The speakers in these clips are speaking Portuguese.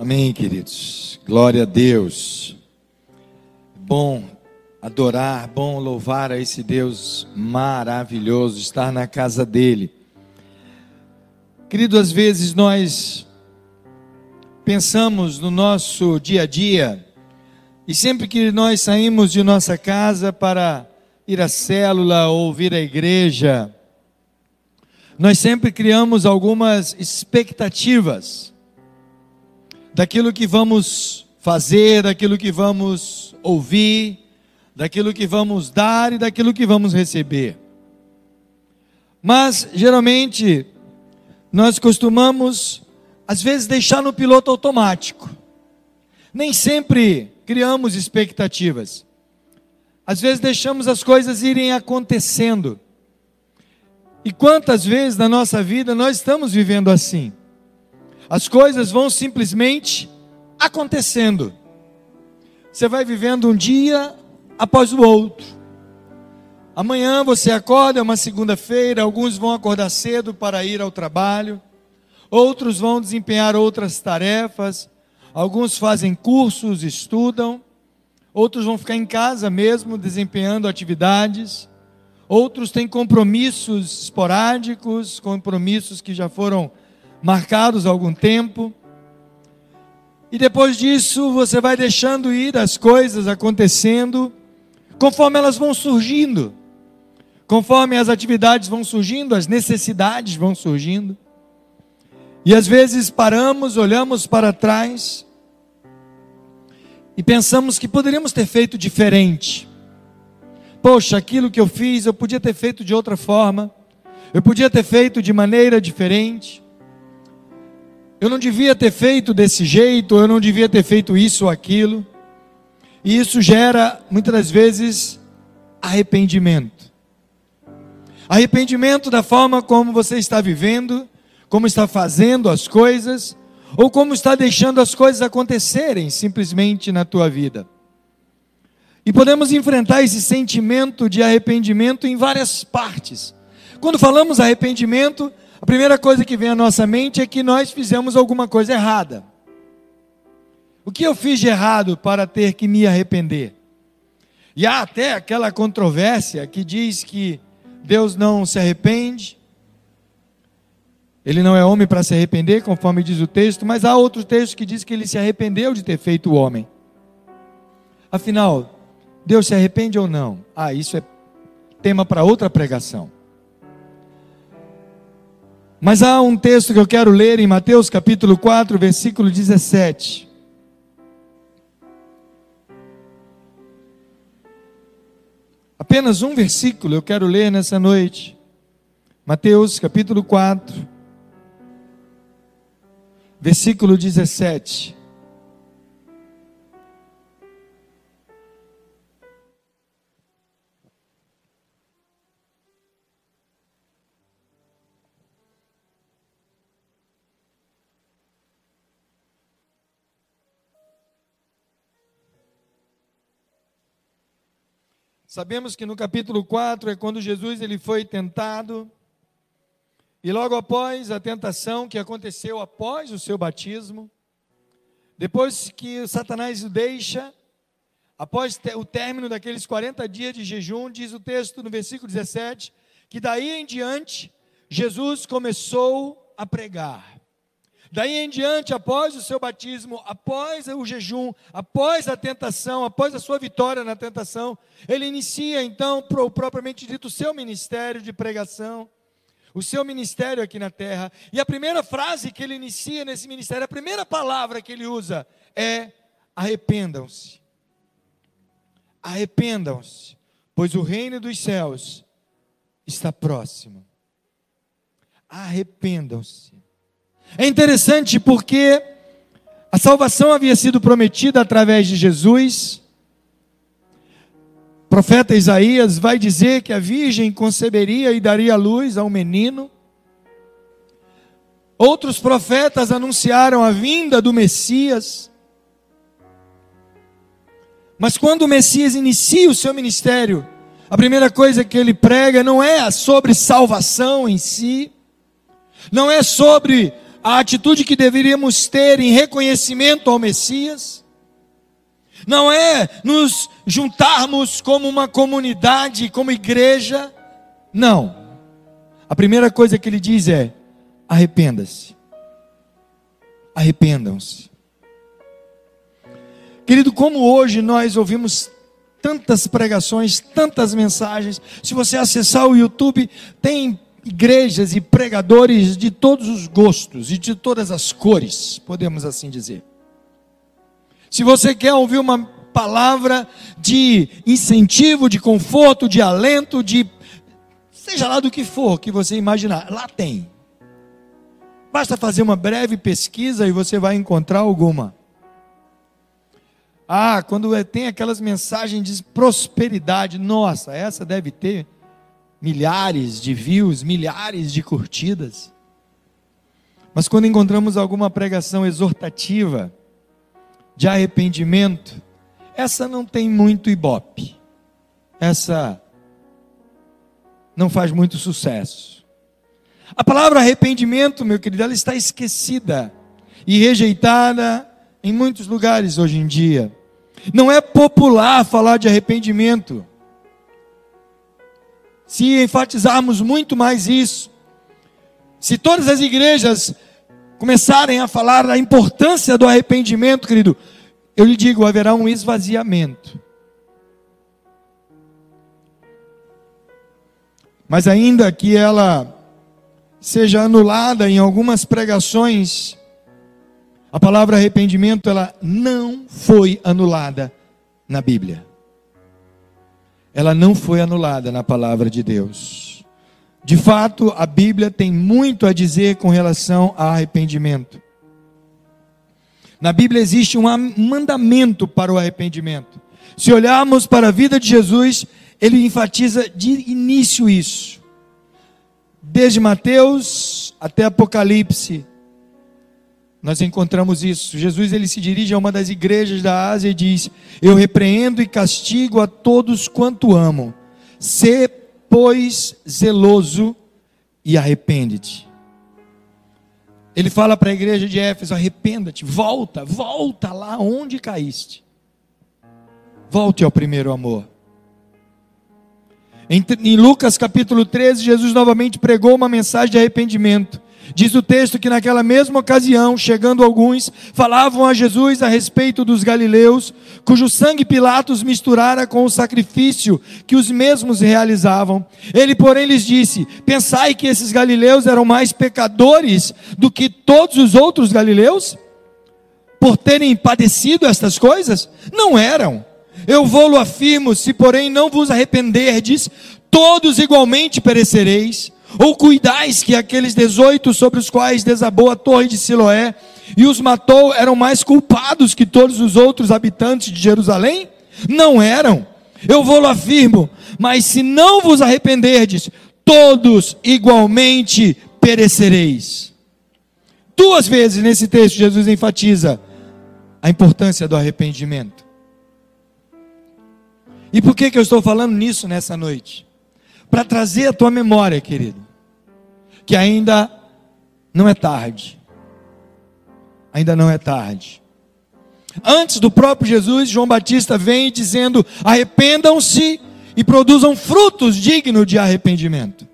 Amém, queridos. Glória a Deus. Bom adorar, bom louvar a esse Deus maravilhoso, estar na casa dele. Querido, às vezes nós pensamos no nosso dia a dia, e sempre que nós saímos de nossa casa para ir à célula ou vir à igreja, nós sempre criamos algumas expectativas daquilo que vamos fazer, daquilo que vamos ouvir, daquilo que vamos dar e daquilo que vamos receber. Mas, geralmente, nós costumamos, às vezes, deixar no piloto automático. Nem sempre criamos expectativas. Às vezes, deixamos as coisas irem acontecendo. E quantas vezes na nossa vida nós estamos vivendo assim? As coisas vão simplesmente acontecendo. Você vai vivendo um dia após o outro. Amanhã você acorda, é uma segunda-feira, alguns vão acordar cedo para ir ao trabalho, outros vão desempenhar outras tarefas, alguns fazem cursos, estudam, outros vão ficar em casa mesmo desempenhando atividades. Outros têm compromissos esporádicos, compromissos que já foram marcados algum tempo. E depois disso, você vai deixando ir as coisas acontecendo conforme elas vão surgindo. Conforme as atividades vão surgindo, as necessidades vão surgindo. E às vezes paramos, olhamos para trás e pensamos que poderíamos ter feito diferente. Poxa, aquilo que eu fiz eu podia ter feito de outra forma, eu podia ter feito de maneira diferente. Eu não devia ter feito desse jeito, eu não devia ter feito isso ou aquilo. E isso gera, muitas das vezes, arrependimento. Arrependimento da forma como você está vivendo, como está fazendo as coisas, ou como está deixando as coisas acontecerem simplesmente na tua vida. E podemos enfrentar esse sentimento de arrependimento em várias partes. Quando falamos arrependimento, a primeira coisa que vem à nossa mente é que nós fizemos alguma coisa errada. O que eu fiz de errado para ter que me arrepender? E há até aquela controvérsia que diz que Deus não se arrepende, ele não é homem para se arrepender, conforme diz o texto, mas há outro texto que diz que ele se arrependeu de ter feito o homem. Afinal, Deus se arrepende ou não? Ah, isso é tema para outra pregação. Mas há um texto que eu quero ler em Mateus capítulo 4, versículo 17. Apenas um versículo eu quero ler nessa noite. Mateus capítulo 4, versículo 17. Sabemos que no capítulo 4 é quando Jesus ele foi tentado. E logo após a tentação que aconteceu após o seu batismo, depois que Satanás o deixa, após o término daqueles 40 dias de jejum, diz o texto no versículo 17, que daí em diante Jesus começou a pregar. Daí em diante, após o seu batismo, após o jejum, após a tentação, após a sua vitória na tentação, ele inicia então, propriamente dito, o seu ministério de pregação, o seu ministério aqui na terra. E a primeira frase que ele inicia nesse ministério, a primeira palavra que ele usa é: arrependam-se. Arrependam-se, pois o reino dos céus está próximo. Arrependam-se. É interessante porque a salvação havia sido prometida através de Jesus. O profeta Isaías vai dizer que a virgem conceberia e daria luz a um menino. Outros profetas anunciaram a vinda do Messias. Mas quando o Messias inicia o seu ministério, a primeira coisa que ele prega não é sobre salvação em si, não é sobre a atitude que deveríamos ter em reconhecimento ao Messias, não é nos juntarmos como uma comunidade, como igreja, não. A primeira coisa que ele diz é: arrependa-se. Arrependam-se. Querido, como hoje nós ouvimos tantas pregações, tantas mensagens, se você acessar o YouTube, tem igrejas e pregadores de todos os gostos e de todas as cores, podemos assim dizer. Se você quer ouvir uma palavra de incentivo, de conforto, de alento, de seja lá do que for que você imaginar, lá tem. Basta fazer uma breve pesquisa e você vai encontrar alguma. Ah, quando é, tem aquelas mensagens de prosperidade, nossa, essa deve ter milhares de views, milhares de curtidas. Mas quando encontramos alguma pregação exortativa, de arrependimento, essa não tem muito ibope. Essa não faz muito sucesso. A palavra arrependimento, meu querido, ela está esquecida e rejeitada em muitos lugares hoje em dia. Não é popular falar de arrependimento se enfatizarmos muito mais isso, se todas as igrejas começarem a falar da importância do arrependimento, querido, eu lhe digo, haverá um esvaziamento. Mas ainda que ela seja anulada em algumas pregações, a palavra arrependimento ela não foi anulada na Bíblia ela não foi anulada na palavra de Deus. De fato, a Bíblia tem muito a dizer com relação ao arrependimento. Na Bíblia existe um mandamento para o arrependimento. Se olharmos para a vida de Jesus, ele enfatiza de início isso. Desde Mateus até Apocalipse, nós encontramos isso. Jesus ele se dirige a uma das igrejas da Ásia e diz: Eu repreendo e castigo a todos quanto amo. Sê, pois, zeloso e arrepende-te. Ele fala para a igreja de Éfeso: arrependa-te, volta, volta lá onde caíste. Volte ao primeiro amor. Em, Lucas capítulo 13, Jesus novamente pregou uma mensagem de arrependimento. Diz o texto que naquela mesma ocasião, chegando alguns, falavam a Jesus a respeito dos galileus, cujo sangue Pilatos misturara com o sacrifício que os mesmos realizavam. Ele, porém, lhes disse: Pensai que esses galileus eram mais pecadores do que todos os outros galileus? Por terem padecido estas coisas? Não eram. Eu vou-lo afirmo: se porém não vos arrependerdes, todos igualmente perecereis. Ou cuidais que aqueles dezoito sobre os quais desabou a torre de Siloé e os matou eram mais culpados que todos os outros habitantes de Jerusalém? Não eram. Eu vou-lo afirmo, mas se não vos arrependerdes, todos igualmente perecereis. Duas vezes nesse texto Jesus enfatiza a importância do arrependimento. E por que, que eu estou falando nisso nessa noite? Para trazer a tua memória, querido, que ainda não é tarde. Ainda não é tarde. Antes do próprio Jesus, João Batista vem dizendo: arrependam-se e produzam frutos dignos de arrependimento.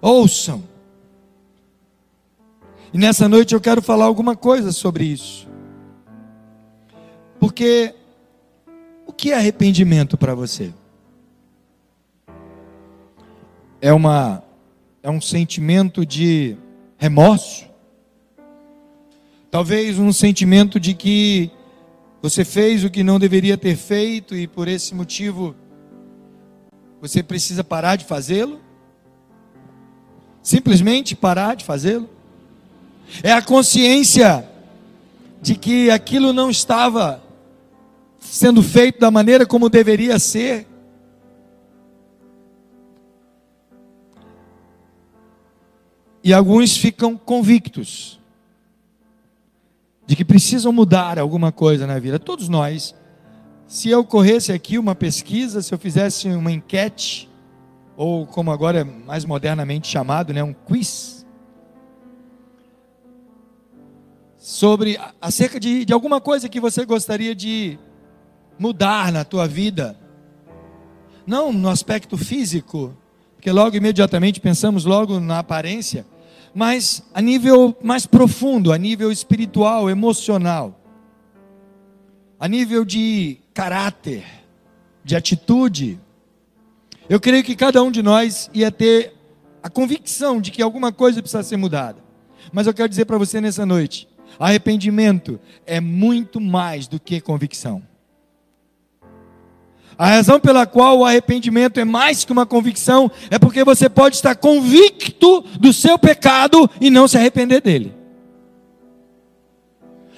Ouçam. E nessa noite eu quero falar alguma coisa sobre isso. Porque o que é arrependimento para você? É, uma, é um sentimento de remorso, talvez um sentimento de que você fez o que não deveria ter feito e por esse motivo você precisa parar de fazê-lo. Simplesmente parar de fazê-lo. É a consciência de que aquilo não estava sendo feito da maneira como deveria ser. E alguns ficam convictos de que precisam mudar alguma coisa na vida. Todos nós, se eu corresse aqui uma pesquisa, se eu fizesse uma enquete, ou como agora é mais modernamente chamado, né, um quiz, sobre acerca de, de alguma coisa que você gostaria de mudar na tua vida. Não no aspecto físico, porque logo imediatamente pensamos logo na aparência, mas a nível mais profundo, a nível espiritual, emocional, a nível de caráter, de atitude. Eu creio que cada um de nós ia ter a convicção de que alguma coisa precisa ser mudada. Mas eu quero dizer para você nessa noite: Arrependimento é muito mais do que convicção. A razão pela qual o arrependimento é mais que uma convicção é porque você pode estar convicto do seu pecado e não se arrepender dele.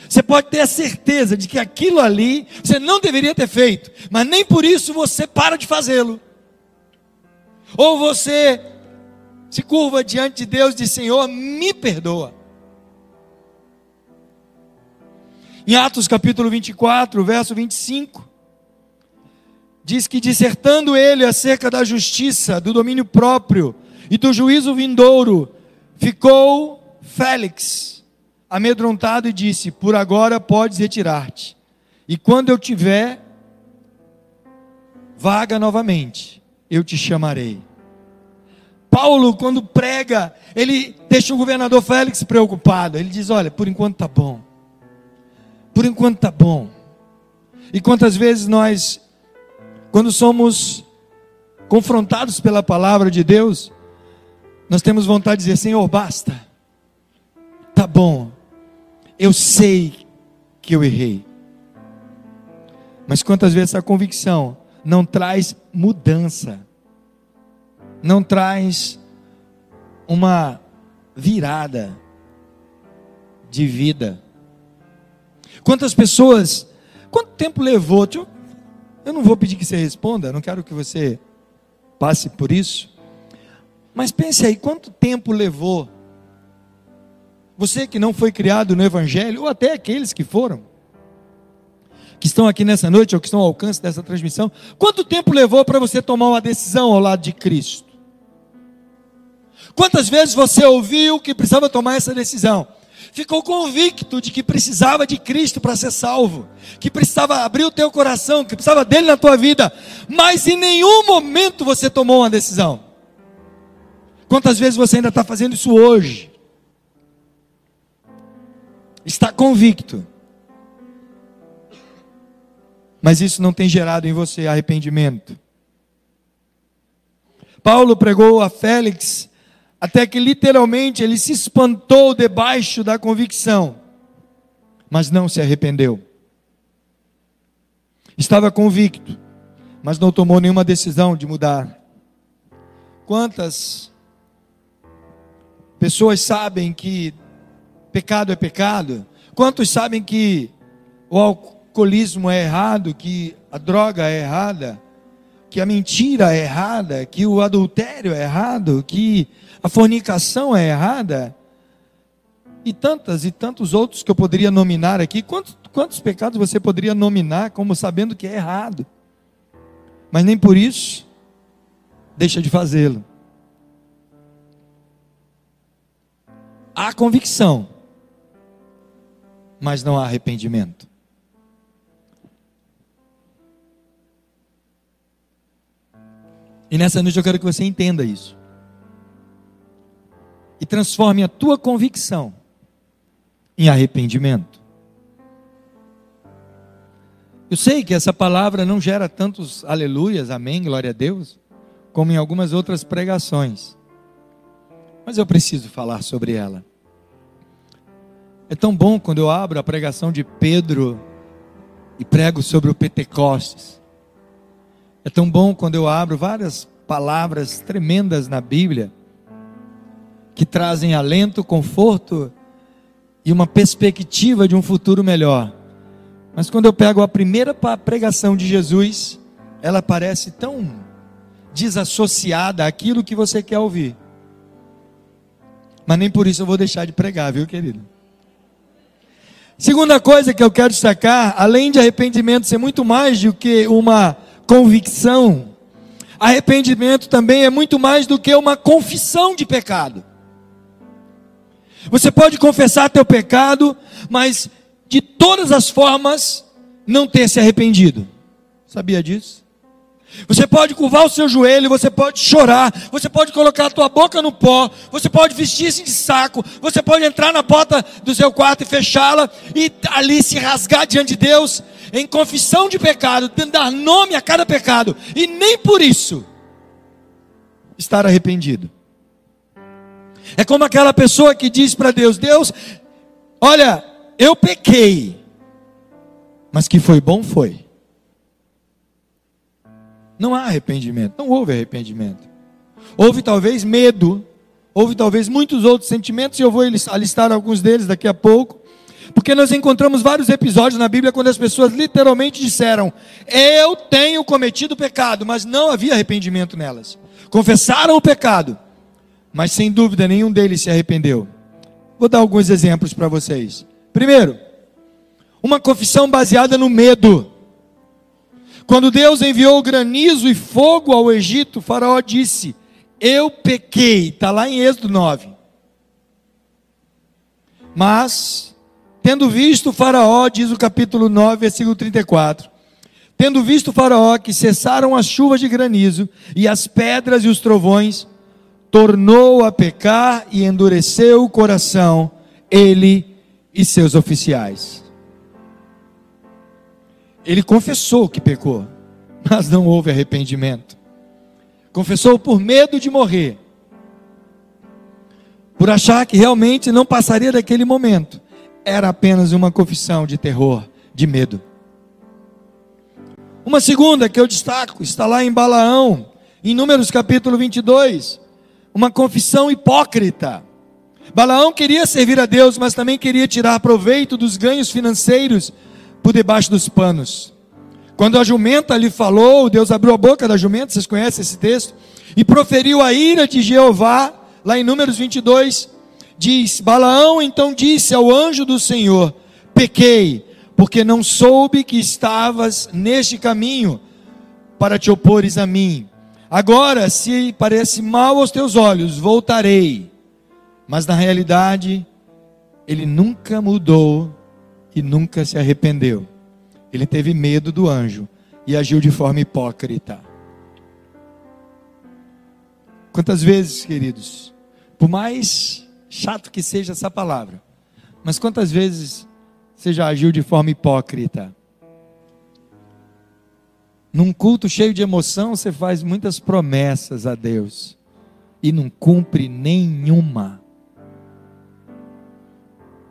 Você pode ter a certeza de que aquilo ali você não deveria ter feito, mas nem por isso você para de fazê-lo. Ou você se curva diante de Deus e diz: Senhor, me perdoa. Em Atos capítulo 24, verso 25, diz que dissertando ele acerca da justiça, do domínio próprio e do juízo vindouro, ficou Félix amedrontado e disse: Por agora podes retirar-te, e quando eu tiver vaga novamente, eu te chamarei. Paulo, quando prega, ele deixa o governador Félix preocupado. Ele diz: Olha, por enquanto está bom por enquanto está bom. E quantas vezes nós, quando somos confrontados pela palavra de Deus, nós temos vontade de dizer: Senhor, basta, tá bom, eu sei que eu errei. Mas quantas vezes a convicção não traz mudança, não traz uma virada de vida. Quantas pessoas, quanto tempo levou? Eu não vou pedir que você responda, não quero que você passe por isso. Mas pense aí, quanto tempo levou? Você que não foi criado no Evangelho, ou até aqueles que foram, que estão aqui nessa noite, ou que estão ao alcance dessa transmissão, quanto tempo levou para você tomar uma decisão ao lado de Cristo? Quantas vezes você ouviu que precisava tomar essa decisão? Ficou convicto de que precisava de Cristo para ser salvo, que precisava abrir o teu coração, que precisava dele na tua vida, mas em nenhum momento você tomou uma decisão. Quantas vezes você ainda está fazendo isso hoje? Está convicto, mas isso não tem gerado em você arrependimento. Paulo pregou a Félix até que literalmente ele se espantou debaixo da convicção, mas não se arrependeu. Estava convicto, mas não tomou nenhuma decisão de mudar. Quantas pessoas sabem que pecado é pecado? Quantos sabem que o alcoolismo é errado, que a droga é errada, que a mentira é errada, que o adultério é errado, que a fornicação é errada, e tantas e tantos outros que eu poderia nominar aqui. Quantos, quantos pecados você poderia nominar como sabendo que é errado? Mas nem por isso deixa de fazê-lo. Há convicção, mas não há arrependimento. E nessa noite eu quero que você entenda isso e transforme a tua convicção em arrependimento. Eu sei que essa palavra não gera tantos aleluias, amém, glória a Deus, como em algumas outras pregações. Mas eu preciso falar sobre ela. É tão bom quando eu abro a pregação de Pedro e prego sobre o Pentecostes. É tão bom quando eu abro várias palavras tremendas na Bíblia que trazem alento, conforto e uma perspectiva de um futuro melhor. Mas quando eu pego a primeira pregação de Jesus, ela parece tão desassociada àquilo que você quer ouvir. Mas nem por isso eu vou deixar de pregar, viu, querido? Segunda coisa que eu quero destacar, além de arrependimento ser muito mais do que uma convicção, arrependimento também é muito mais do que uma confissão de pecado. Você pode confessar teu pecado, mas de todas as formas não ter se arrependido. Sabia disso? Você pode curvar o seu joelho, você pode chorar, você pode colocar a tua boca no pó, você pode vestir-se de saco, você pode entrar na porta do seu quarto e fechá-la e ali se rasgar diante de Deus em confissão de pecado, dar nome a cada pecado e nem por isso estar arrependido. É como aquela pessoa que diz para Deus: Deus, olha, eu pequei, mas que foi bom foi. Não há arrependimento, não houve arrependimento. Houve talvez medo, houve talvez muitos outros sentimentos, e eu vou alistar alguns deles daqui a pouco. Porque nós encontramos vários episódios na Bíblia quando as pessoas literalmente disseram: Eu tenho cometido pecado, mas não havia arrependimento nelas. Confessaram o pecado, mas sem dúvida nenhum deles se arrependeu. Vou dar alguns exemplos para vocês. Primeiro, uma confissão baseada no medo. Quando Deus enviou granizo e fogo ao Egito, Faraó disse: Eu pequei. Está lá em Êxodo 9. Mas, tendo visto Faraó, diz o capítulo 9, versículo 34. Tendo visto Faraó que cessaram as chuvas de granizo e as pedras e os trovões, tornou a pecar e endureceu o coração, ele e seus oficiais. Ele confessou que pecou, mas não houve arrependimento. Confessou por medo de morrer, por achar que realmente não passaria daquele momento. Era apenas uma confissão de terror, de medo. Uma segunda que eu destaco está lá em Balaão, em Números capítulo 22, uma confissão hipócrita. Balaão queria servir a Deus, mas também queria tirar proveito dos ganhos financeiros por debaixo dos panos. Quando a jumenta lhe falou, Deus abriu a boca da jumenta, vocês conhecem esse texto, e proferiu a ira de Jeová, lá em Números 22, diz: Balaão então disse ao anjo do Senhor: Pequei, porque não soube que estavas neste caminho para te opores a mim. Agora, se parece mal aos teus olhos, voltarei. Mas na realidade, ele nunca mudou e nunca se arrependeu. Ele teve medo do anjo e agiu de forma hipócrita. Quantas vezes, queridos, por mais chato que seja essa palavra, mas quantas vezes você já agiu de forma hipócrita? Num culto cheio de emoção, você faz muitas promessas a Deus e não cumpre nenhuma.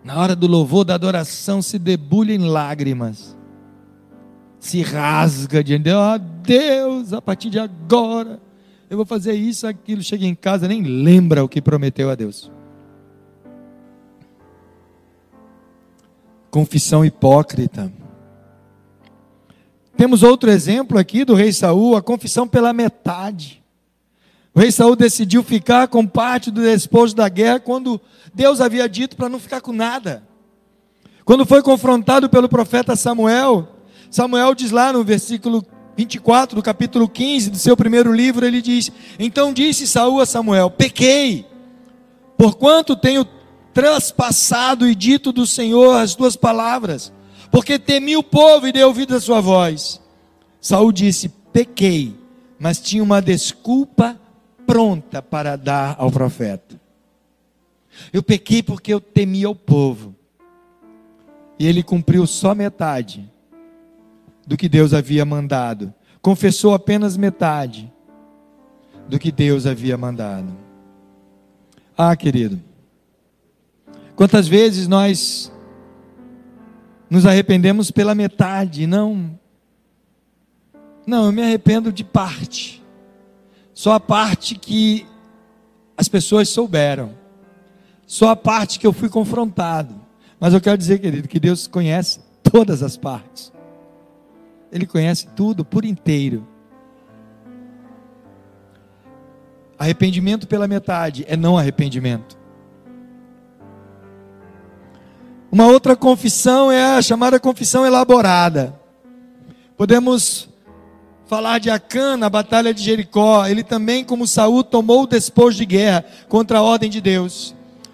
Na hora do louvor, da adoração, se debulha em lágrimas, se rasga diante de Deus. Oh, Deus, a partir de agora, eu vou fazer isso, aquilo. Chega em casa, nem lembra o que prometeu a Deus. Confissão hipócrita. Temos outro exemplo aqui do rei Saul, a confissão pela metade. O rei Saul decidiu ficar com parte do despojo da guerra quando Deus havia dito para não ficar com nada. Quando foi confrontado pelo profeta Samuel, Samuel diz lá no versículo 24 do capítulo 15 do seu primeiro livro, ele diz: Então disse Saul a Samuel: Pequei, porquanto tenho traspassado e dito do Senhor as tuas palavras, porque temi o povo e dei ouvido à sua voz. Saul disse: Pequei, mas tinha uma desculpa pronta para dar ao profeta. Eu pequei porque eu temia o povo. E ele cumpriu só metade do que Deus havia mandado. Confessou apenas metade do que Deus havia mandado. Ah, querido. Quantas vezes nós nos arrependemos pela metade, não. Não, eu me arrependo de parte. Só a parte que as pessoas souberam. Só a parte que eu fui confrontado. Mas eu quero dizer, querido, que Deus conhece todas as partes. Ele conhece tudo por inteiro. Arrependimento pela metade é não arrependimento. Uma outra confissão é a chamada confissão elaborada. Podemos falar de Acã na batalha de Jericó. Ele também, como Saul, tomou o despojo de guerra contra a ordem de Deus.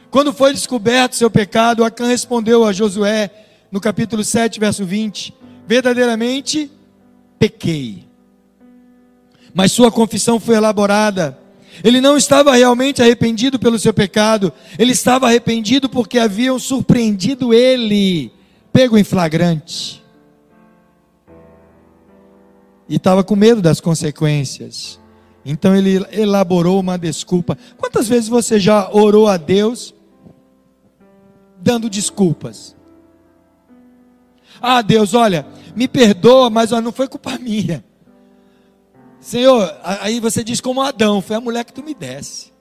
Quando foi descoberto seu pecado, Acã respondeu a Josué, no capítulo 7, verso 20: Verdadeiramente pequei. Mas sua confissão foi elaborada. Ele não estava realmente arrependido pelo seu pecado, ele estava arrependido porque haviam surpreendido ele, pego em flagrante. E estava com medo das consequências. Então ele elaborou uma desculpa. Quantas vezes você já orou a Deus dando desculpas? Ah, Deus, olha, me perdoa, mas não foi culpa minha. Senhor, aí você diz como Adão, foi a mulher que tu me desse.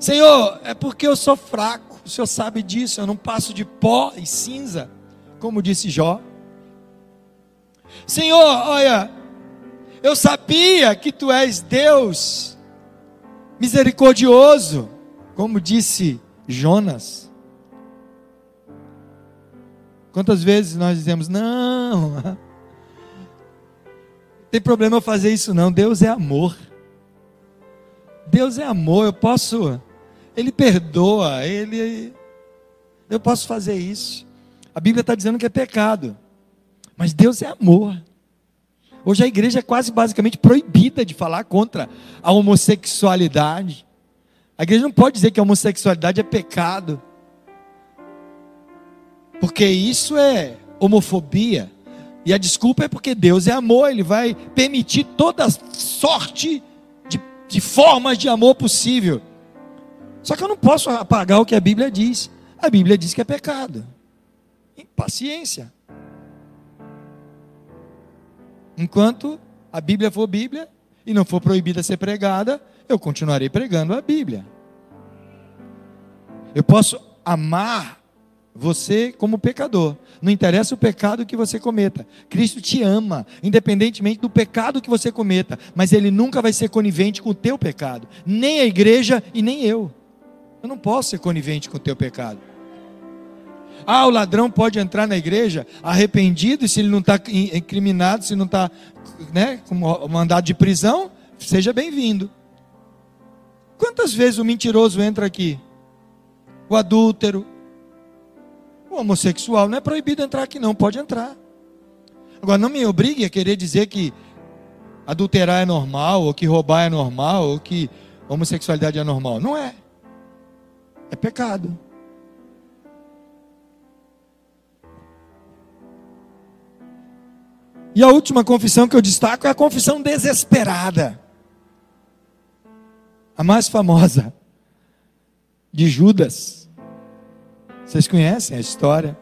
Senhor, é porque eu sou fraco, o Senhor sabe disso, eu não passo de pó e cinza, como disse Jó. Senhor, olha, eu sabia que tu és Deus misericordioso, como disse Jonas. Quantas vezes nós dizemos, não, tem problema eu fazer isso não, Deus é amor. Deus é amor, eu posso, Ele perdoa, Ele, eu posso fazer isso. A Bíblia está dizendo que é pecado, mas Deus é amor. Hoje a igreja é quase basicamente proibida de falar contra a homossexualidade. A igreja não pode dizer que a homossexualidade é pecado, porque isso é homofobia. E a desculpa é porque Deus é amor, Ele vai permitir toda sorte de, de formas de amor possível. Só que eu não posso apagar o que a Bíblia diz. A Bíblia diz que é pecado. Paciência. Enquanto a Bíblia for Bíblia e não for proibida ser pregada, eu continuarei pregando a Bíblia. Eu posso amar você como pecador. Não interessa o pecado que você cometa. Cristo te ama, independentemente do pecado que você cometa, mas ele nunca vai ser conivente com o teu pecado, nem a igreja e nem eu. Eu não posso ser conivente com o teu pecado. Ah, o ladrão pode entrar na igreja arrependido, e se ele não está incriminado, se não está né, com mandado de prisão, seja bem-vindo. Quantas vezes o mentiroso entra aqui? O adúltero, o homossexual não é proibido entrar aqui, não, pode entrar. Agora, não me obrigue a querer dizer que adulterar é normal, ou que roubar é normal, ou que homossexualidade é normal. Não é. É pecado. E a última confissão que eu destaco é a confissão desesperada. A mais famosa de Judas. Vocês conhecem a história?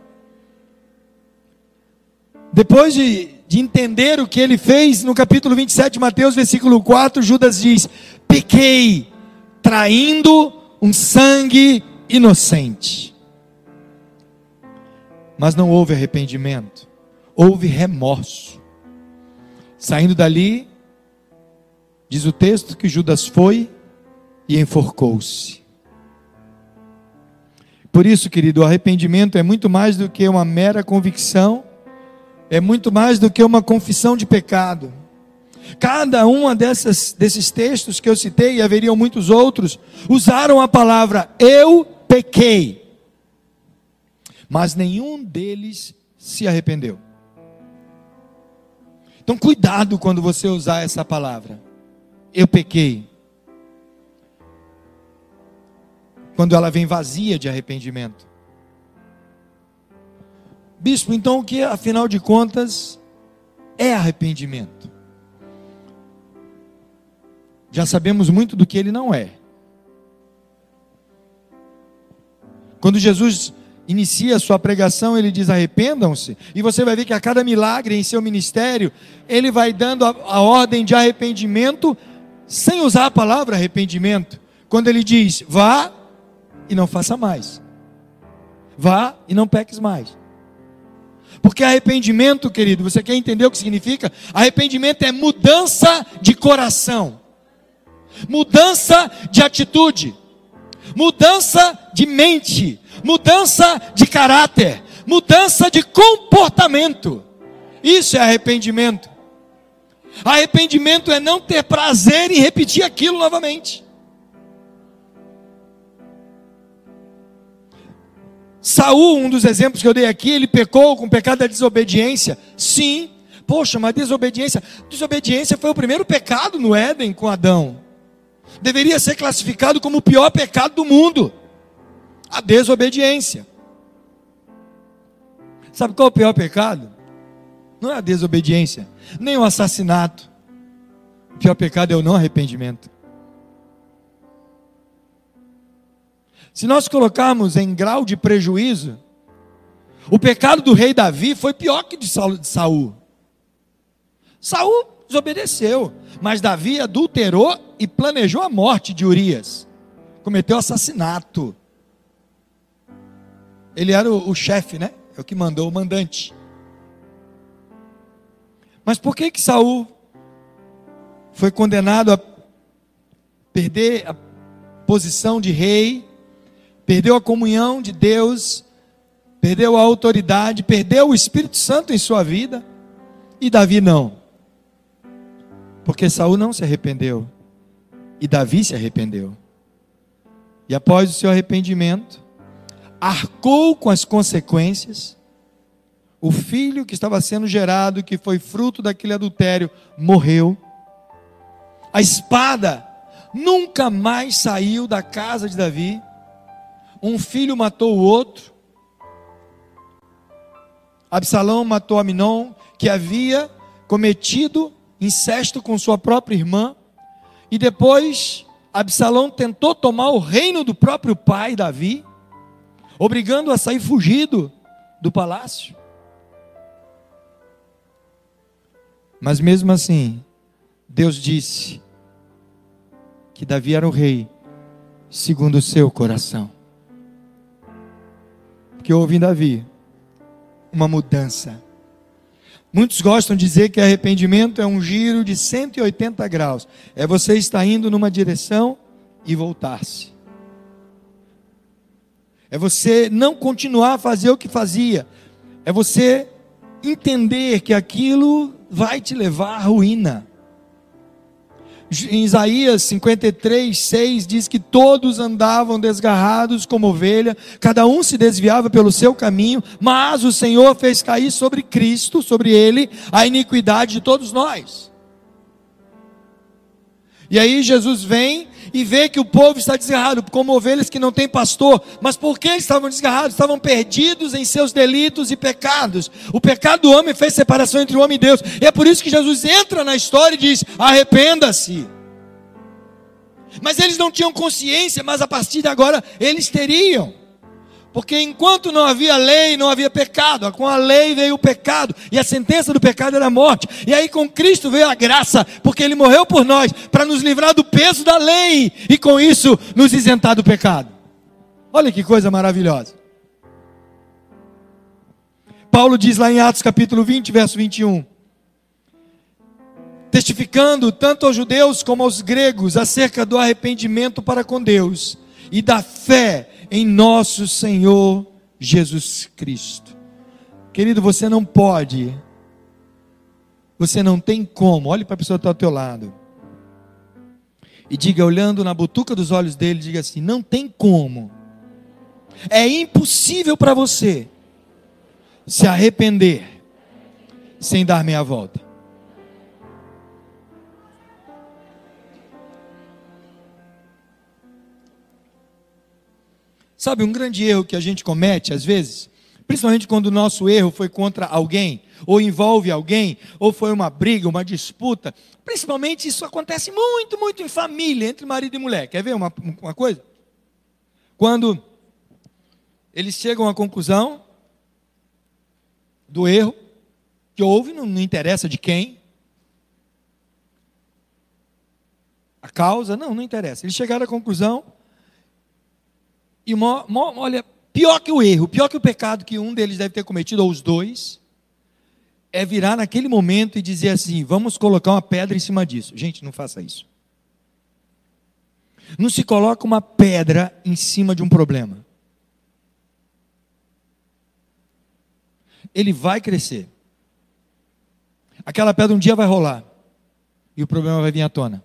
Depois de, de entender o que ele fez, no capítulo 27 de Mateus, versículo 4, Judas diz: Pequei, traindo um sangue inocente. Mas não houve arrependimento, houve remorso. Saindo dali, diz o texto que Judas foi e enforcou-se. Por isso, querido, o arrependimento é muito mais do que uma mera convicção, é muito mais do que uma confissão de pecado. Cada um desses textos que eu citei, e haveriam muitos outros, usaram a palavra eu pequei, mas nenhum deles se arrependeu. Então, cuidado quando você usar essa palavra. Eu pequei. Quando ela vem vazia de arrependimento. Bispo, então o que, afinal de contas, é arrependimento? Já sabemos muito do que ele não é. Quando Jesus inicia a sua pregação, ele diz: arrependam-se. E você vai ver que a cada milagre em seu ministério, ele vai dando a, a, ordem de arrependimento, sem usar a palavra arrependimento. Quando ele diz: vá e não faça mais, vá e não peques mais. Porque arrependimento, querido, você quer entender o que significa? Arrependimento é mudança de coração, mudança de atitude, mudança de mente, mudança de caráter, mudança de comportamento. Isso é arrependimento. Arrependimento é não ter prazer em repetir aquilo novamente. Saul, um dos exemplos que eu dei aqui, ele pecou com o pecado da desobediência. Sim. Poxa, mas desobediência, desobediência foi o primeiro pecado no Éden com Adão. Deveria ser classificado como o pior pecado do mundo. A desobediência. Sabe qual é o pior pecado? Não é a desobediência, nem o assassinato. O pior pecado é o não arrependimento. Se nós colocarmos em grau de prejuízo, o pecado do rei Davi foi pior que de Saul. Saul desobedeceu, mas Davi adulterou e planejou a morte de Urias. Cometeu assassinato. Ele era o, o chefe, né? É o que mandou o mandante. Mas por que que Saul foi condenado a perder a posição de rei perdeu a comunhão de Deus, perdeu a autoridade, perdeu o Espírito Santo em sua vida, e Davi não. Porque Saul não se arrependeu, e Davi se arrependeu. E após o seu arrependimento, arcou com as consequências. O filho que estava sendo gerado, que foi fruto daquele adultério, morreu. A espada nunca mais saiu da casa de Davi um filho matou o outro. Absalão matou Aminon, que havia cometido incesto com sua própria irmã. E depois Absalão tentou tomar o reino do próprio pai, Davi, obrigando a sair fugido do palácio. Mas mesmo assim, Deus disse que Davi era o rei segundo o seu coração que houve em Davi uma mudança. Muitos gostam de dizer que arrependimento é um giro de 180 graus. É você estar indo numa direção e voltar-se. É você não continuar a fazer o que fazia. É você entender que aquilo vai te levar à ruína em Isaías 53, 6 diz que todos andavam desgarrados como ovelha, cada um se desviava pelo seu caminho, mas o Senhor fez cair sobre Cristo, sobre ele, a iniquidade de todos nós. E aí Jesus vem e vê que o povo está desgarrado, como ovelhas que não têm pastor. Mas por que estavam desgarrados? Estavam perdidos em seus delitos e pecados. O pecado do homem fez separação entre o homem e Deus. E é por isso que Jesus entra na história e diz: arrependa-se. Mas eles não tinham consciência, mas a partir de agora eles teriam. Porque enquanto não havia lei, não havia pecado. Com a lei veio o pecado. E a sentença do pecado era a morte. E aí com Cristo veio a graça. Porque Ele morreu por nós. Para nos livrar do peso da lei. E com isso nos isentar do pecado. Olha que coisa maravilhosa. Paulo diz lá em Atos capítulo 20, verso 21. Testificando tanto aos judeus como aos gregos acerca do arrependimento para com Deus e da fé em nosso Senhor Jesus Cristo. Querido, você não pode, você não tem como, olhe para a pessoa que está ao teu lado, e diga, olhando na butuca dos olhos dele, diga assim: não tem como, é impossível para você se arrepender sem dar meia volta. Sabe, um grande erro que a gente comete às vezes, principalmente quando o nosso erro foi contra alguém, ou envolve alguém, ou foi uma briga, uma disputa, principalmente isso acontece muito, muito em família, entre marido e mulher. Quer ver uma, uma coisa? Quando eles chegam à conclusão do erro que houve, não, não interessa de quem, a causa, não, não interessa. Eles chegaram à conclusão e olha, pior que o erro, pior que o pecado que um deles deve ter cometido, ou os dois, é virar naquele momento e dizer assim: vamos colocar uma pedra em cima disso. Gente, não faça isso. Não se coloca uma pedra em cima de um problema. Ele vai crescer. Aquela pedra um dia vai rolar. E o problema vai vir à tona.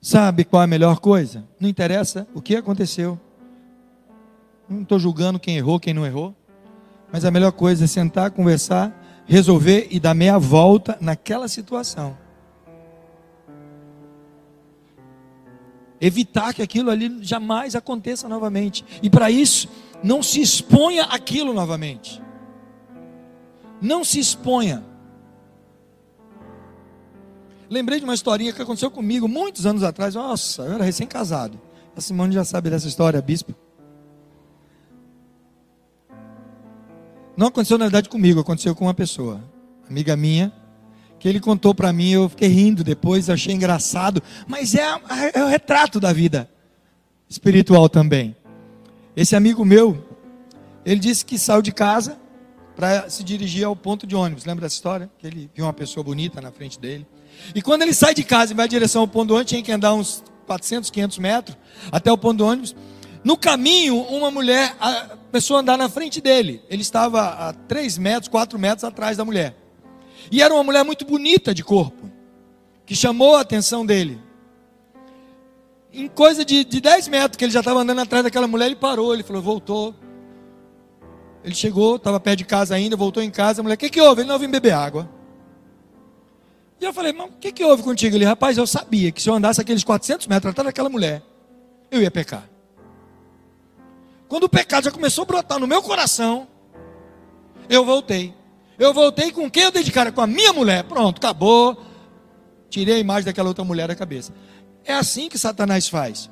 Sabe qual é a melhor coisa? Não interessa o que aconteceu. Não estou julgando quem errou, quem não errou. Mas a melhor coisa é sentar, conversar, resolver e dar meia volta naquela situação. Evitar que aquilo ali jamais aconteça novamente. E para isso, não se exponha aquilo novamente. Não se exponha. Lembrei de uma historinha que aconteceu comigo muitos anos atrás. Nossa, eu era recém-casado. A Simone já sabe dessa história, bispo. Não aconteceu na verdade comigo, aconteceu com uma pessoa, amiga minha, que ele contou para mim, eu fiquei rindo depois, achei engraçado, mas é, é o retrato da vida espiritual também. Esse amigo meu, ele disse que saiu de casa para se dirigir ao ponto de ônibus. Lembra dessa história? Que ele viu uma pessoa bonita na frente dele. E quando ele sai de casa e vai em direção ao ponto do ônibus, tinha que andar uns 400, 500 metros até o ponto do ônibus. No caminho, uma mulher começou a andar na frente dele. Ele estava a 3 metros, 4 metros atrás da mulher. E era uma mulher muito bonita de corpo, que chamou a atenção dele. Em coisa de, de 10 metros que ele já estava andando atrás daquela mulher, ele parou, ele falou, voltou. Ele chegou, estava perto de casa ainda, voltou em casa, a mulher, o que, que houve? Ele não vim beber água. E eu falei, mas o que, que houve contigo? Ele, rapaz, eu sabia que se eu andasse aqueles 400 metros atrás daquela mulher, eu ia pecar. Quando o pecado já começou a brotar no meu coração, eu voltei. Eu voltei com quem eu dei de cara? Com a minha mulher. Pronto, acabou. Tirei a imagem daquela outra mulher da cabeça. É assim que Satanás faz.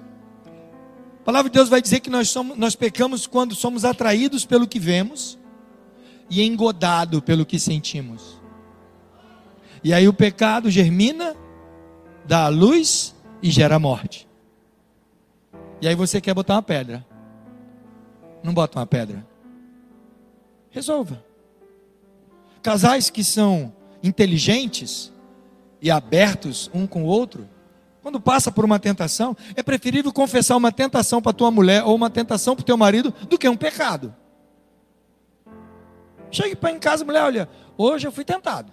A palavra de Deus vai dizer que nós, somos, nós pecamos quando somos atraídos pelo que vemos e engodado pelo que sentimos. E aí o pecado germina, dá a luz e gera morte. E aí você quer botar uma pedra não bota uma pedra. Resolva. Casais que são inteligentes e abertos um com o outro, quando passa por uma tentação, é preferível confessar uma tentação para tua mulher ou uma tentação para o teu marido do que um pecado. Chegue para em casa, mulher, olha, hoje eu fui tentado.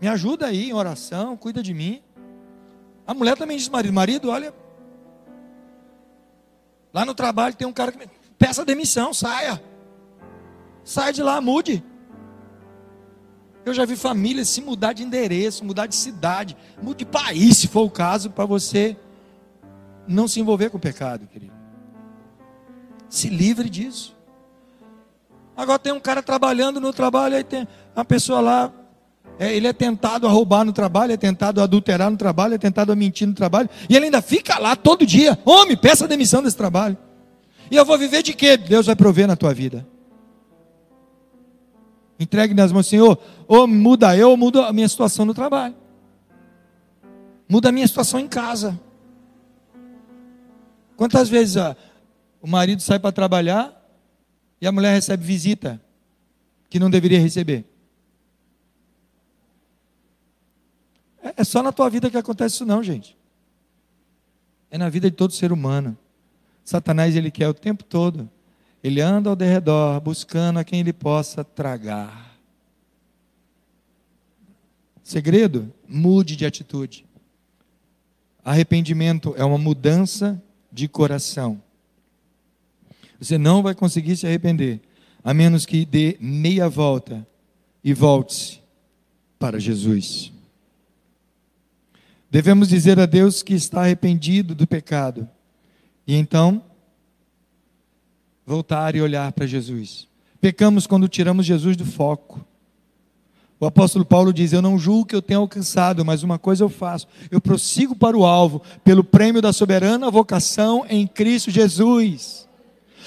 Me ajuda aí em oração, cuida de mim. A mulher também diz marido, marido, olha, Lá no trabalho tem um cara que me... peça demissão, saia. Saia de lá, mude. Eu já vi famílias se mudar de endereço, mudar de cidade, mude de país, se for o caso, para você não se envolver com o pecado, querido. Se livre disso. Agora tem um cara trabalhando no trabalho, aí tem uma pessoa lá, é, ele é tentado a roubar no trabalho, é tentado a adulterar no trabalho, é tentado a mentir no trabalho, e ele ainda fica lá todo dia. Homem, peça demissão desse trabalho. E eu vou viver de quê? Deus vai prover na tua vida. Entregue nas mãos, Senhor, ou muda eu, ou muda a minha situação no trabalho. Muda a minha situação em casa. Quantas vezes ó, o marido sai para trabalhar e a mulher recebe visita que não deveria receber? É só na tua vida que acontece isso não, gente. É na vida de todo ser humano. Satanás ele quer o tempo todo. Ele anda ao derredor buscando a quem ele possa tragar. Segredo? Mude de atitude. Arrependimento é uma mudança de coração. Você não vai conseguir se arrepender a menos que dê meia volta e volte-se para Jesus. Devemos dizer a Deus que está arrependido do pecado. E então, voltar e olhar para Jesus. Pecamos quando tiramos Jesus do foco. O apóstolo Paulo diz: Eu não julgo que eu tenha alcançado, mas uma coisa eu faço: eu prossigo para o alvo, pelo prêmio da soberana vocação em Cristo Jesus.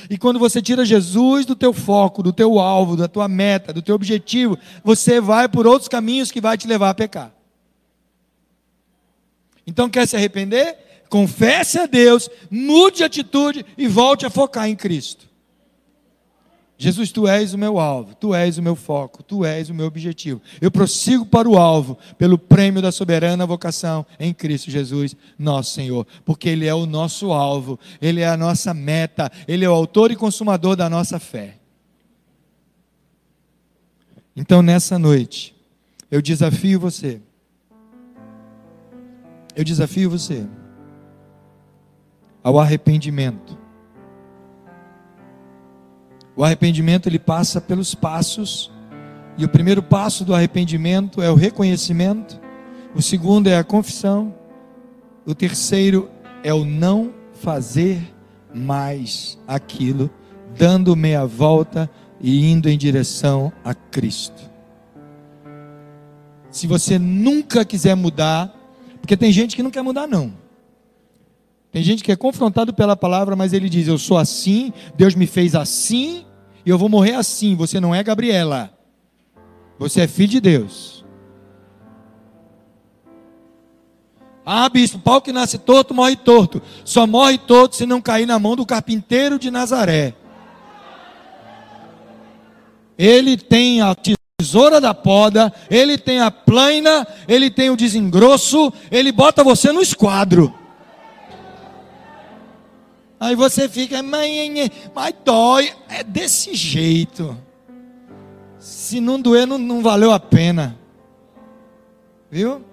E quando você tira Jesus do teu foco, do teu alvo, da tua meta, do teu objetivo, você vai por outros caminhos que vai te levar a pecar. Então quer se arrepender? Confesse a Deus, mude de atitude e volte a focar em Cristo. Jesus, tu és o meu alvo, tu és o meu foco, tu és o meu objetivo. Eu prossigo para o alvo pelo prêmio da soberana vocação em Cristo Jesus, nosso Senhor, porque Ele é o nosso alvo, Ele é a nossa meta, Ele é o autor e consumador da nossa fé. Então, nessa noite, eu desafio você eu desafio você ao arrependimento. O arrependimento ele passa pelos passos, e o primeiro passo do arrependimento é o reconhecimento, o segundo é a confissão, o terceiro é o não fazer mais aquilo, dando meia volta e indo em direção a Cristo. Se você nunca quiser mudar, porque tem gente que não quer mudar, não. Tem gente que é confrontado pela palavra, mas ele diz: Eu sou assim, Deus me fez assim, e eu vou morrer assim. Você não é Gabriela, você é filho de Deus. Ah, bispo, pau que nasce torto, morre torto. Só morre torto se não cair na mão do carpinteiro de Nazaré. Ele tem a tesoura da poda, ele tem a plaina, ele tem o desengrosso, ele bota você no esquadro. Aí você fica, mas dói, é desse jeito. Se não doer, não, não valeu a pena. Viu?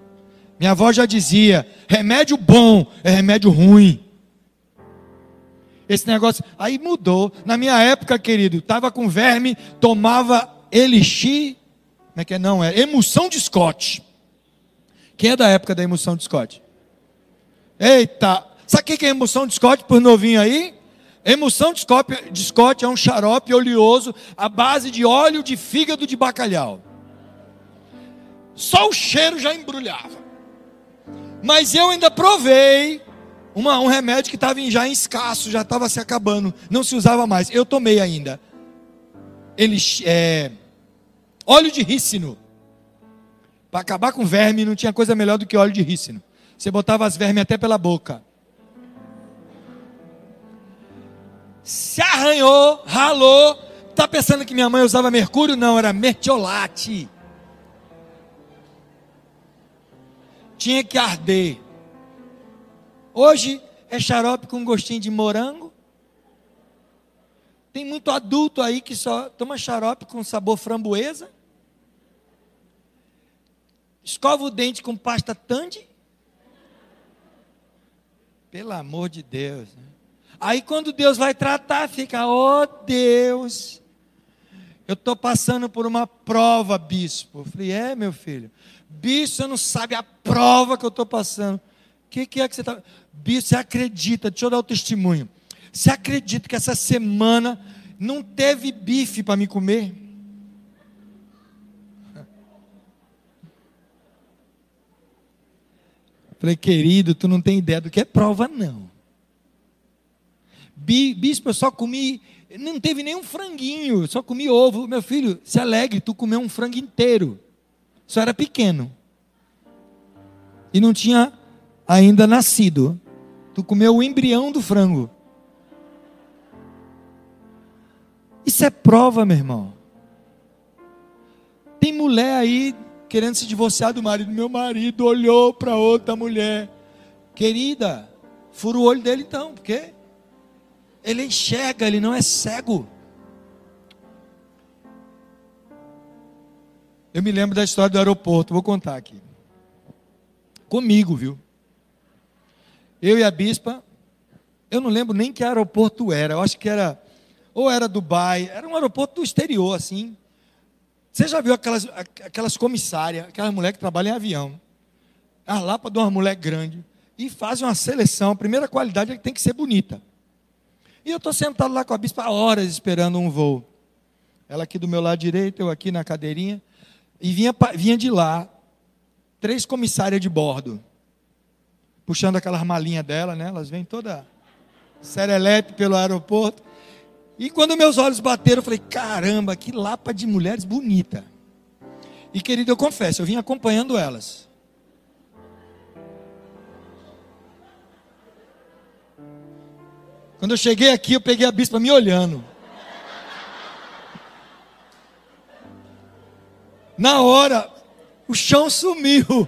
Minha avó já dizia: remédio bom é remédio ruim. Esse negócio, aí mudou. Na minha época, querido, estava com verme, tomava elixir, como é que é? Não, é emulsão de Scott. Quem é da época da emulsão de Scott? Eita, Sabe o que é emulsão de Scott por novinho aí? Emulsão de Scott, de Scott é um xarope oleoso à base de óleo de fígado de bacalhau. Só o cheiro já embrulhava. Mas eu ainda provei uma, um remédio que estava já em escasso, já estava se acabando, não se usava mais. Eu tomei ainda. Ele, é, óleo de rícino. Para acabar com verme, não tinha coisa melhor do que óleo de rícino. Você botava as vermes até pela boca. se arranhou, ralou. Está pensando que minha mãe usava mercúrio? Não, era mertiolate. Tinha que arder. Hoje é xarope com gostinho de morango. Tem muito adulto aí que só toma xarope com sabor framboesa. Escova o dente com pasta Tandy. Pelo amor de Deus. Né? Aí quando Deus vai tratar, fica, oh Deus, eu estou passando por uma prova, bispo. Eu falei, é meu filho, bispo, você não sabe a prova que eu estou passando. O que, que, é que você está. Bispo, você acredita, deixa eu dar o testemunho. Você acredita que essa semana não teve bife para me comer? Falei, querido, tu não tem ideia do que é prova, não. Bispo, eu só comi, não teve nenhum franguinho, só comi ovo. Meu filho, se alegre, tu comeu um frango inteiro. Só era pequeno. E não tinha ainda nascido. Tu comeu o embrião do frango. Isso é prova, meu irmão. Tem mulher aí querendo se divorciar do marido. Meu marido olhou para outra mulher. Querida, fura o olho dele então, porque ele enxerga, ele não é cego. Eu me lembro da história do aeroporto, vou contar aqui. Comigo, viu? Eu e a bispa, eu não lembro nem que aeroporto era, eu acho que era, ou era Dubai, era um aeroporto do exterior, assim. Você já viu aquelas, aquelas comissárias, aquelas mulheres que trabalham em avião, a lapa de uma mulher grande, e fazem uma seleção, a primeira qualidade é que tem que ser bonita. E eu estou sentado lá com a bispa horas esperando um voo. Ela aqui do meu lado direito, eu aqui na cadeirinha. E vinha, vinha de lá, três comissárias de bordo, puxando aquelas malinhas dela, né? Elas vêm toda serelepe pelo aeroporto. E quando meus olhos bateram, eu falei: caramba, que lapa de mulheres bonita. E querido, eu confesso, eu vim acompanhando elas. Quando eu cheguei aqui, eu peguei a bispa me olhando. Na hora, o chão sumiu.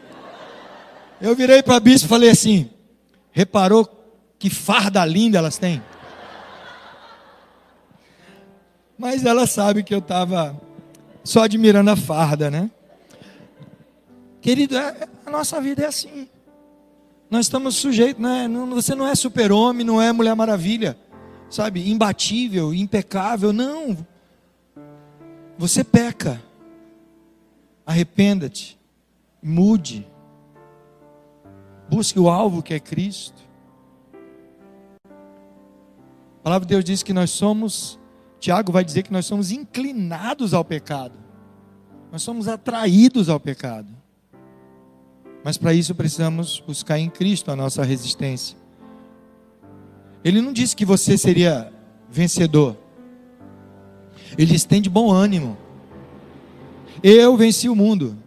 Eu virei para a bispa e falei assim: reparou que farda linda elas têm? Mas ela sabe que eu estava só admirando a farda, né? Querido, é, a nossa vida é assim. Nós estamos sujeitos, né? você não é super-homem, não é Mulher Maravilha. sabe, imbatível, impecável. Não. Você peca. Arrependa-te. Mude. Busque o alvo que é Cristo. A palavra de Deus diz que nós somos, Tiago vai dizer que nós somos inclinados ao pecado. Nós somos atraídos ao pecado. Mas para isso precisamos buscar em Cristo a nossa resistência. Ele não disse que você seria vencedor. Ele diz: tem de bom ânimo. Eu venci o mundo.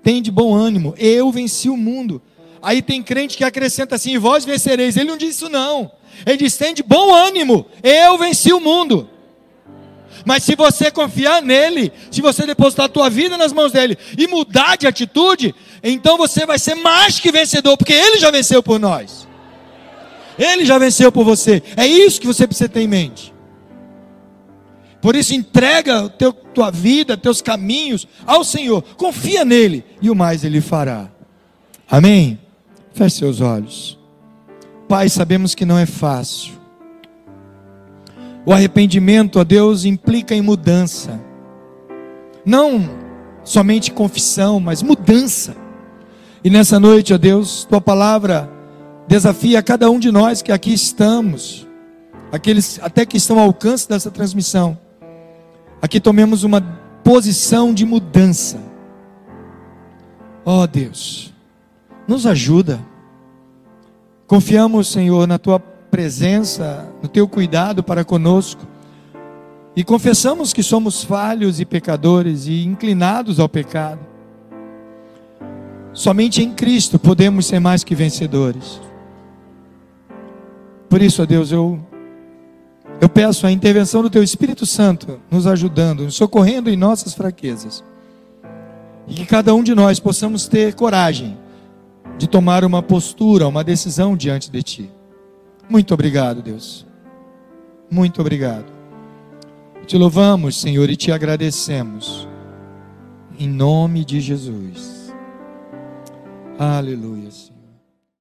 Tem de bom ânimo. Eu venci o mundo. Aí tem crente que acrescenta assim: vós vencereis. Ele não disse isso, não. Ele diz: tem de bom ânimo. Eu venci o mundo. Mas se você confiar nele, se você depositar a tua vida nas mãos dele e mudar de atitude, então você vai ser mais que vencedor, porque ele já venceu por nós. Ele já venceu por você. É isso que você precisa ter em mente. Por isso entrega teu, tua vida, teus caminhos ao Senhor. Confia nele e o mais ele fará. Amém. Feche seus olhos. Pai, sabemos que não é fácil. O arrependimento a Deus implica em mudança. Não somente confissão, mas mudança. E nessa noite, ó Deus, tua palavra desafia cada um de nós que aqui estamos, aqueles até que estão ao alcance dessa transmissão. Aqui tomemos uma posição de mudança. Ó Deus, nos ajuda. Confiamos, Senhor, na tua presença, no teu cuidado para conosco. E confessamos que somos falhos e pecadores e inclinados ao pecado. Somente em Cristo podemos ser mais que vencedores. Por isso, ó Deus, eu eu peço a intervenção do teu Espírito Santo nos ajudando, nos socorrendo em nossas fraquezas. E que cada um de nós possamos ter coragem de tomar uma postura, uma decisão diante de ti. Muito obrigado, Deus. Muito obrigado. Te louvamos, Senhor, e te agradecemos. Em nome de Jesus. Aleluia.